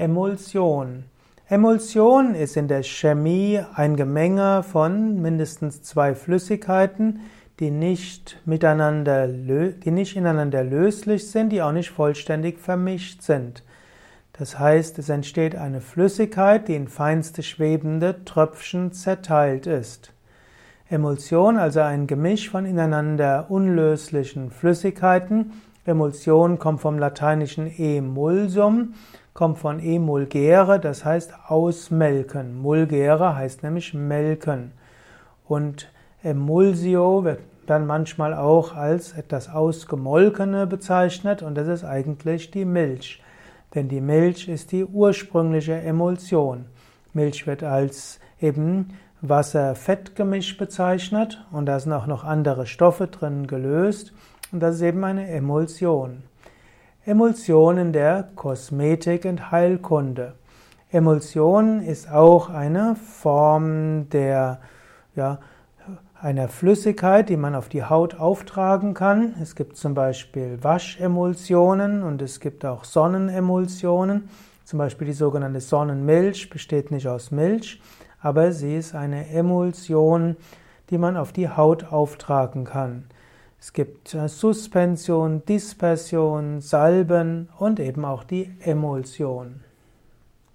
Emulsion. Emulsion ist in der Chemie ein Gemenge von mindestens zwei Flüssigkeiten, die nicht miteinander, die nicht ineinander löslich sind, die auch nicht vollständig vermischt sind. Das heißt, es entsteht eine Flüssigkeit, die in feinste schwebende Tröpfchen zerteilt ist. Emulsion, also ein Gemisch von ineinander unlöslichen Flüssigkeiten. Emulsion kommt vom lateinischen emulsum, kommt von emulgere, das heißt ausmelken. Mulgere heißt nämlich melken. Und Emulsio wird dann manchmal auch als etwas Ausgemolkene bezeichnet und das ist eigentlich die Milch. Denn die Milch ist die ursprüngliche Emulsion. Milch wird als eben Wasser-Fett-Gemisch bezeichnet und da sind auch noch andere Stoffe drin gelöst und das ist eben eine Emulsion. Emulsion in der Kosmetik und Heilkunde. Emulsion ist auch eine Form der ja, einer Flüssigkeit, die man auf die Haut auftragen kann. Es gibt zum Beispiel Waschemulsionen und es gibt auch Sonnenemulsionen. Zum Beispiel die sogenannte Sonnenmilch besteht nicht aus Milch, aber sie ist eine Emulsion, die man auf die Haut auftragen kann. Es gibt äh, Suspension, Dispersion, Salben und eben auch die Emulsion.